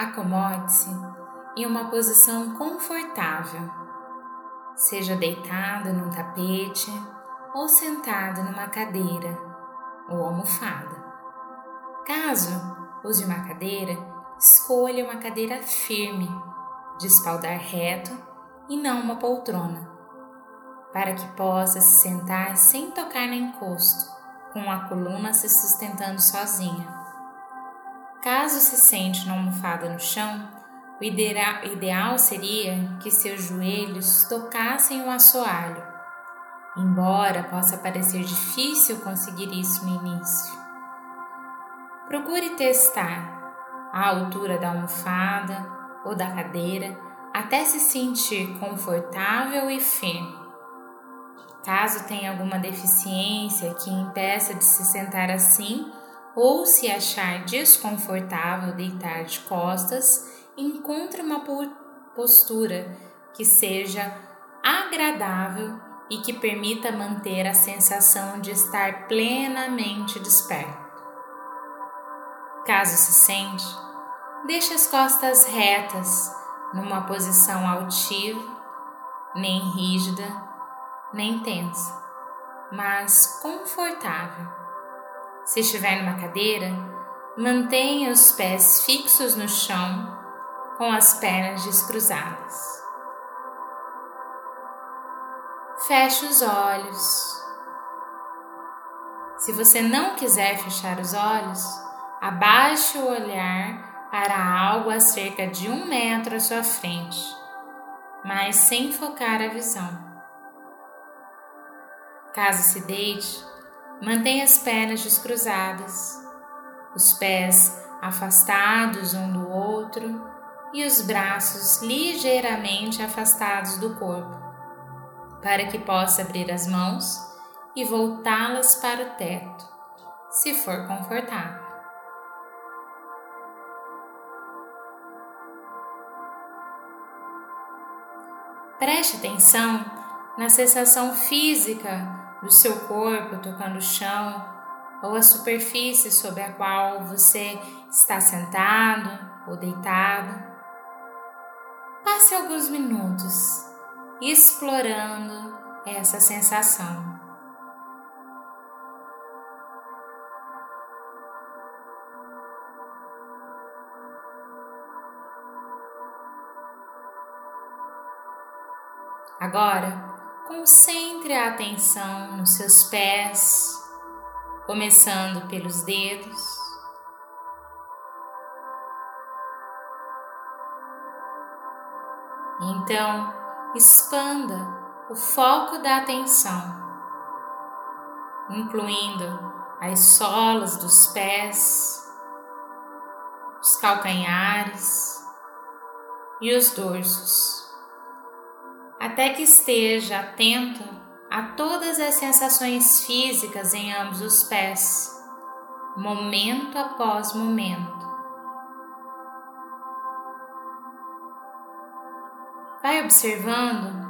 Acomode-se em uma posição confortável, seja deitado num tapete ou sentado numa cadeira ou almofada. Caso use uma cadeira, escolha uma cadeira firme, de espaldar reto e não uma poltrona, para que possa se sentar sem tocar no encosto, com a coluna se sustentando sozinha. Caso se sente na almofada no chão, o ideal seria que seus joelhos tocassem o assoalho, embora possa parecer difícil conseguir isso no início. Procure testar a altura da almofada ou da cadeira até se sentir confortável e firme. Caso tenha alguma deficiência que impeça de se sentar assim, ou se achar desconfortável deitar de costas, encontre uma postura que seja agradável e que permita manter a sensação de estar plenamente desperto. Caso se sente, deixe as costas retas numa posição altiva, nem rígida, nem tensa, mas confortável. Se estiver numa cadeira, mantenha os pés fixos no chão com as pernas descruzadas. Feche os olhos. Se você não quiser fechar os olhos, abaixe o olhar para algo a cerca de um metro à sua frente, mas sem focar a visão. Caso se deite, Mantenha as pernas descruzadas, os pés afastados um do outro e os braços ligeiramente afastados do corpo, para que possa abrir as mãos e voltá-las para o teto, se for confortável. Preste atenção na sensação física do seu corpo tocando o chão ou a superfície sobre a qual você está sentado ou deitado. Passe alguns minutos explorando essa sensação. Agora, Concentre a atenção nos seus pés, começando pelos dedos. Então, expanda o foco da atenção, incluindo as solas dos pés, os calcanhares e os dorsos até que esteja atento a todas as sensações físicas em ambos os pés, momento após momento. Vai observando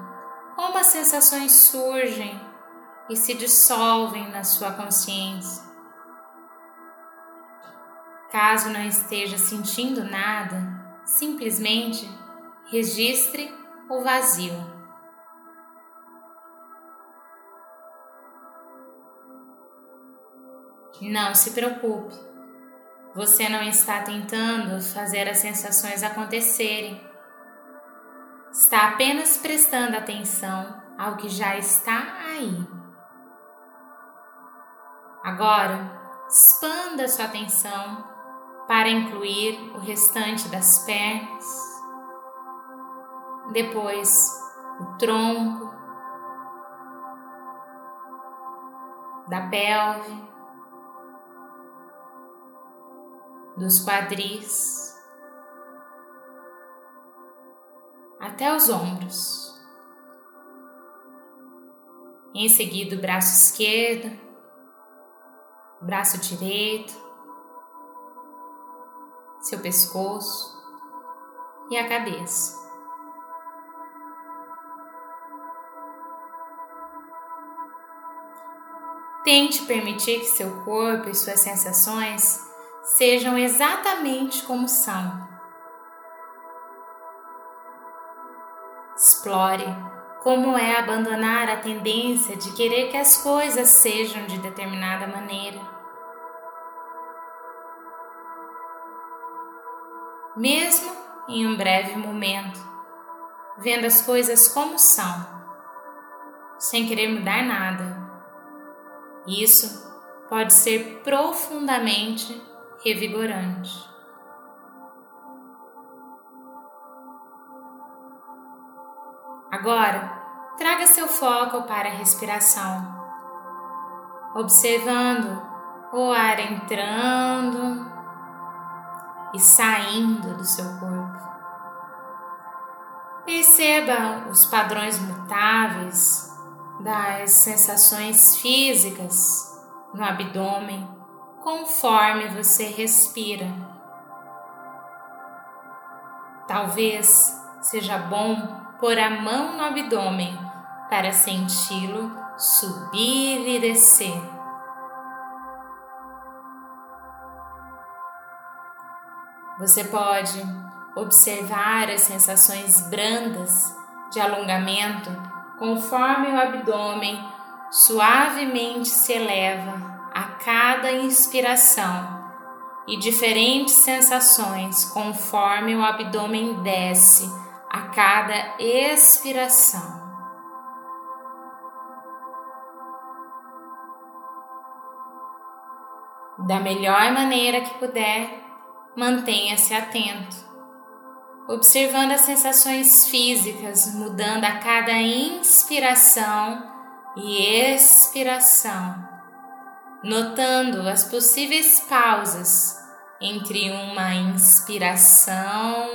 como as sensações surgem e se dissolvem na sua consciência. Caso não esteja sentindo nada, simplesmente registre o vazio. Não se preocupe, você não está tentando fazer as sensações acontecerem. Está apenas prestando atenção ao que já está aí. Agora, expanda sua atenção para incluir o restante das pernas, depois o tronco, da pelve, dos quadris até os ombros. Em seguida, o braço esquerdo, braço direito, seu pescoço e a cabeça. Tente permitir que seu corpo e suas sensações sejam exatamente como são. Explore como é abandonar a tendência de querer que as coisas sejam de determinada maneira. Mesmo em um breve momento, vendo as coisas como são, sem querer mudar nada. Isso pode ser profundamente revigorante. Agora, traga seu foco para a respiração, observando o ar entrando e saindo do seu corpo. Perceba os padrões mutáveis das sensações físicas no abdômen conforme você respira. Talvez seja bom pôr a mão no abdômen para senti-lo subir e descer. Você pode observar as sensações brandas de alongamento conforme o abdômen suavemente se eleva cada inspiração e diferentes sensações conforme o abdômen desce a cada expiração. Da melhor maneira que puder, mantenha-se atento, observando as sensações físicas mudando a cada inspiração e expiração, notando as possíveis pausas entre uma inspiração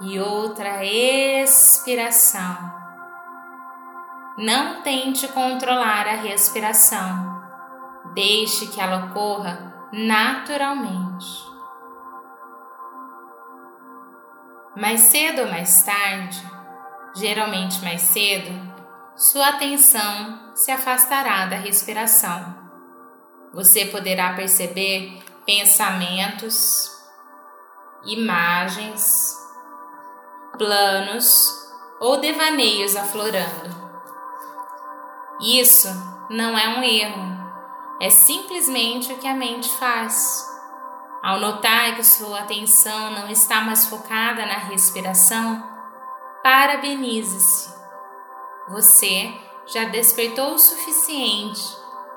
e outra expiração. Não tente controlar a respiração. Deixe que ela ocorra naturalmente. Mais cedo ou mais tarde, geralmente mais cedo, sua atenção se afastará da respiração. Você poderá perceber pensamentos, imagens, planos ou devaneios aflorando. Isso não é um erro, é simplesmente o que a mente faz. Ao notar que sua atenção não está mais focada na respiração, parabenize-se. Você já despertou o suficiente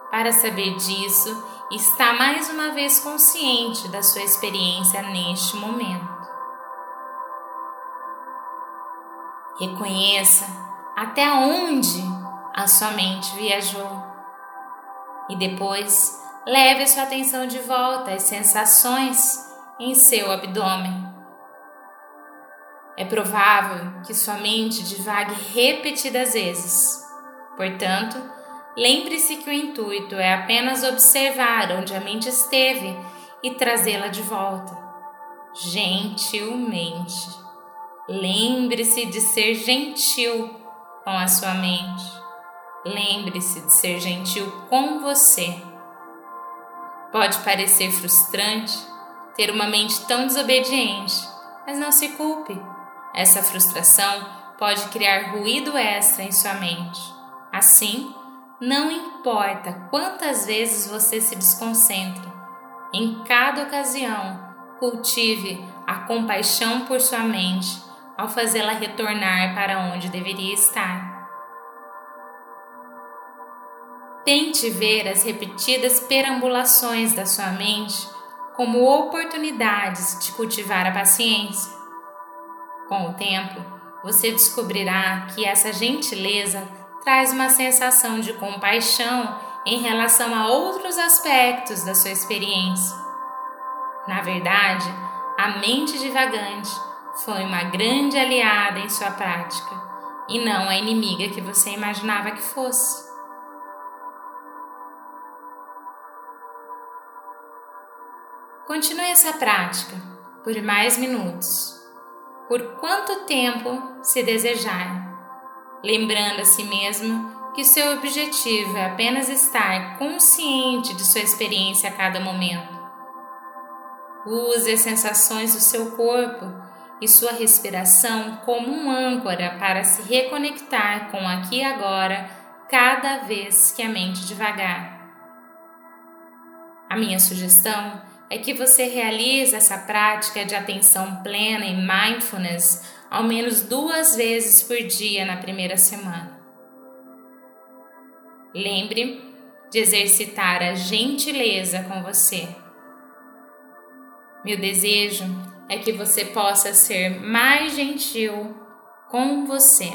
para saber disso e está mais uma vez consciente da sua experiência neste momento. Reconheça até onde a sua mente viajou e depois leve a sua atenção de volta às sensações em seu abdômen. É provável que sua mente divague repetidas vezes. Portanto, lembre-se que o intuito é apenas observar onde a mente esteve e trazê-la de volta, gentilmente. Lembre-se de ser gentil com a sua mente. Lembre-se de ser gentil com você. Pode parecer frustrante ter uma mente tão desobediente, mas não se culpe. Essa frustração pode criar ruído extra em sua mente. Assim, não importa quantas vezes você se desconcentre, em cada ocasião, cultive a compaixão por sua mente ao fazê-la retornar para onde deveria estar. Tente ver as repetidas perambulações da sua mente como oportunidades de cultivar a paciência. Com o tempo, você descobrirá que essa gentileza traz uma sensação de compaixão em relação a outros aspectos da sua experiência. Na verdade, a mente divagante foi uma grande aliada em sua prática e não a inimiga que você imaginava que fosse. Continue essa prática por mais minutos, por quanto tempo se desejar, lembrando a si mesmo que seu objetivo é apenas estar consciente de sua experiência a cada momento. Use as sensações do seu corpo e sua respiração como um âncora para se reconectar com aqui e agora cada vez que a mente devagar. A minha sugestão é que você realize essa prática de atenção plena e mindfulness ao menos duas vezes por dia na primeira semana. Lembre de exercitar a gentileza com você. Meu desejo é que você possa ser mais gentil com você.